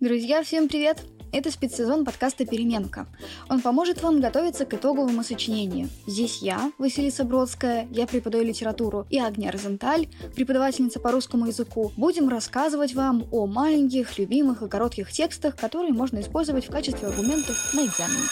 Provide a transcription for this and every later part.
Друзья, всем привет! Это спецсезон подкаста «Переменка». Он поможет вам готовиться к итоговому сочинению. Здесь я, Василиса Бродская, я преподаю литературу, и Агния Розенталь, преподавательница по русскому языку, будем рассказывать вам о маленьких, любимых и коротких текстах, которые можно использовать в качестве аргументов на экзамене.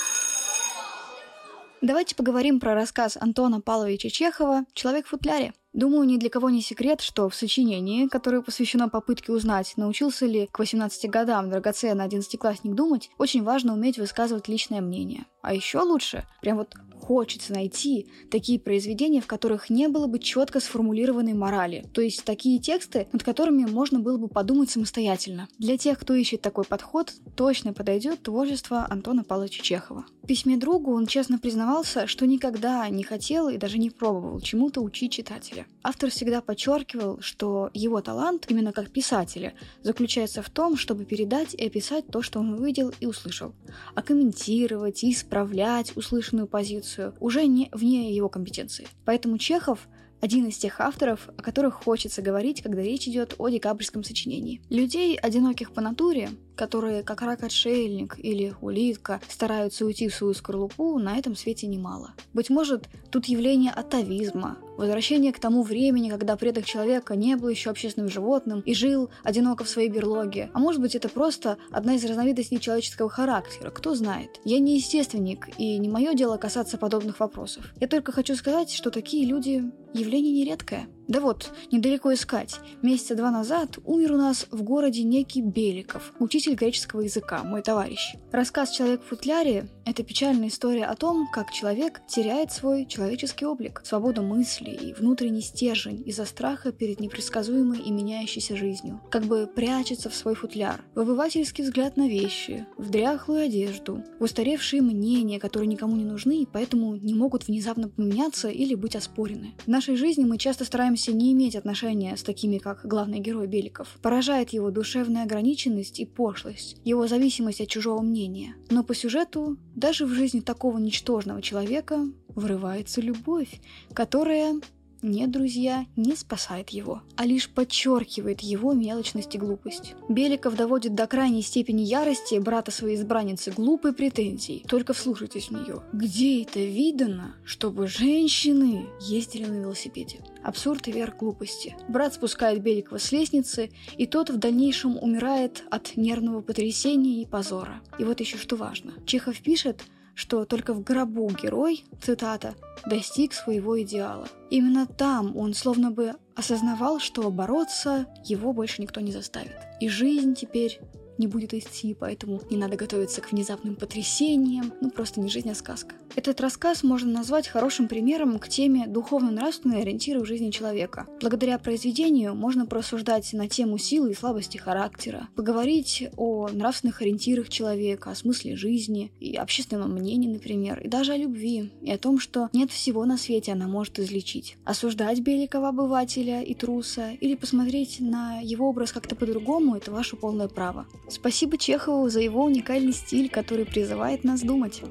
Давайте поговорим про рассказ Антона Павловича Чехова «Человек в футляре». Думаю, ни для кого не секрет, что в сочинении, которое посвящено попытке узнать, научился ли к 18 годам драгоценный одиннадцатиклассник думать, очень важно уметь высказывать личное мнение. А еще лучше, прям вот хочется найти такие произведения, в которых не было бы четко сформулированной морали, то есть такие тексты, над которыми можно было бы подумать самостоятельно. Для тех, кто ищет такой подход, точно подойдет творчество Антона Павловича Чехова. В письме другу он честно признавался, что никогда не хотел и даже не пробовал чему-то учить читателя. Автор всегда подчеркивал, что его талант, именно как писателя, заключается в том, чтобы передать и описать то, что он увидел и услышал, а комментировать и исправлять услышанную позицию уже не вне его компетенции. Поэтому Чехов один из тех авторов, о которых хочется говорить, когда речь идет о декабрьском сочинении. Людей, одиноких по натуре, которые, как рак-отшельник или улитка, стараются уйти в свою скорлупу, на этом свете немало. Быть может, тут явление атовизма, возвращение к тому времени, когда предок человека не был еще общественным животным и жил одиноко в своей берлоге. А может быть, это просто одна из разновидностей человеческого характера, кто знает. Я не естественник, и не мое дело касаться подобных вопросов. Я только хочу сказать, что такие люди явление нередкое. Да вот, недалеко искать. Месяца два назад умер у нас в городе некий Беликов, учитель греческого языка, мой товарищ. Рассказ «Человек в футляре» — это печальная история о том, как человек теряет свой человеческий облик, свободу мысли и внутренний стержень из-за страха перед непредсказуемой и меняющейся жизнью. Как бы прячется в свой футляр, в обывательский взгляд на вещи, в дряхлую одежду, в устаревшие мнения, которые никому не нужны и поэтому не могут внезапно поменяться или быть оспорены. В нашей жизни мы часто стараемся стараемся не иметь отношения с такими, как главный герой Беликов. Поражает его душевная ограниченность и пошлость, его зависимость от чужого мнения. Но по сюжету, даже в жизни такого ничтожного человека, врывается любовь, которая нет, друзья, не спасает его, а лишь подчеркивает его мелочность и глупость. Беликов доводит до крайней степени ярости брата своей избранницы глупой претензий. Только вслушайтесь в нее. Где это видано, чтобы женщины ездили на велосипеде? Абсурд и верх глупости. Брат спускает Беликова с лестницы, и тот в дальнейшем умирает от нервного потрясения и позора. И вот еще что важно. Чехов пишет, что только в гробу герой, цитата, достиг своего идеала. Именно там он словно бы осознавал, что бороться его больше никто не заставит. И жизнь теперь не будет идти, поэтому не надо готовиться к внезапным потрясениям, ну просто не жизнь, а сказка. Этот рассказ можно назвать хорошим примером к теме духовно-нравственные ориентиры в жизни человека. Благодаря произведению можно просуждать на тему силы и слабости характера, поговорить о нравственных ориентирах человека, о смысле жизни и общественном мнении, например, и даже о любви, и о том, что нет всего на свете она может излечить. Осуждать Беликова обывателя и труса или посмотреть на его образ как-то по-другому – это ваше полное право. Спасибо Чехову за его уникальный стиль, который призывает нас думать.